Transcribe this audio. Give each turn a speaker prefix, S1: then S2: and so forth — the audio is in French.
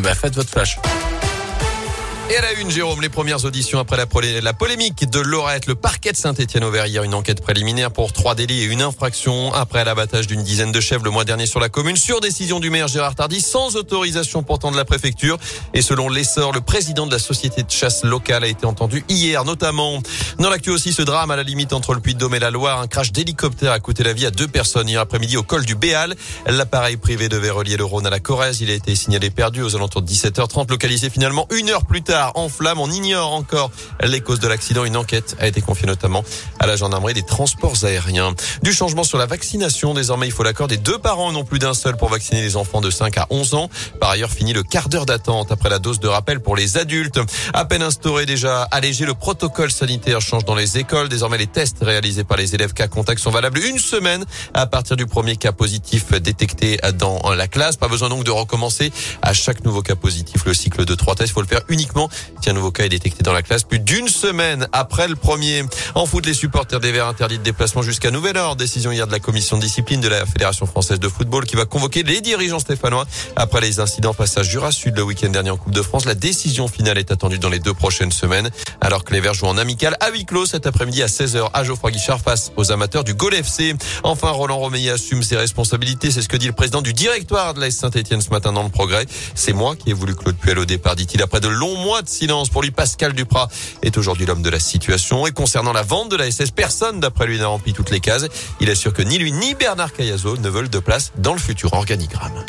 S1: Eh ben, faites votre flash.
S2: Et à la une, Jérôme, les premières auditions après la, polémique de Lorette. Le parquet de Saint-Etienne ouvert hier une enquête préliminaire pour trois délits et une infraction après l'abattage d'une dizaine de chèvres le mois dernier sur la commune sur décision du maire Gérard Tardy sans autorisation pourtant de la préfecture. Et selon l'essor, le président de la société de chasse locale a été entendu hier notamment. Dans l'actu aussi, ce drame à la limite entre le Puy-de-Dôme et la Loire. Un crash d'hélicoptère a coûté la vie à deux personnes hier après-midi au col du Béal. L'appareil privé devait relier le Rhône à la Corrèze. Il a été signalé perdu aux alentours de 17h30, localisé finalement une heure plus tard en flamme. On ignore encore les causes de l'accident. Une enquête a été confiée notamment à la gendarmerie des transports aériens. Du changement sur la vaccination. Désormais, il faut l'accord des deux parents, non plus d'un seul, pour vacciner les enfants de 5 à 11 ans. Par ailleurs, fini le quart d'heure d'attente après la dose de rappel pour les adultes. À peine instauré déjà, allégé, le protocole sanitaire change dans les écoles. Désormais, les tests réalisés par les élèves cas contact sont valables une semaine à partir du premier cas positif détecté dans la classe. Pas besoin donc de recommencer à chaque nouveau cas positif le cycle de trois tests. Il faut le faire uniquement si un nouveau cas est détecté dans la classe plus d'une semaine après le premier. En foot, les supporters des Verts interdits de déplacement jusqu'à nouvel ordre. Décision hier de la commission de discipline de la Fédération française de football qui va convoquer les dirigeants stéphanois après les incidents à Jura Sud le week-end dernier en Coupe de France. La décision finale est attendue dans les deux prochaines semaines alors que les Verts jouent en amical à clos cet après-midi à 16h à Geoffroy Guichard face aux amateurs du Gol FC. Enfin, Roland Romeillet assume ses responsabilités. C'est ce que dit le président du directoire de la Saint-Etienne ce matin dans le progrès. C'est moi qui ai voulu Claude Puel au départ, dit-il, après de longs mois de silence. Pour lui, Pascal Duprat est aujourd'hui l'homme de la situation. Et concernant la vente de la SS, personne d'après lui n'a rempli toutes les cases. Il assure que ni lui ni Bernard Cayazo ne veulent de place dans le futur organigramme.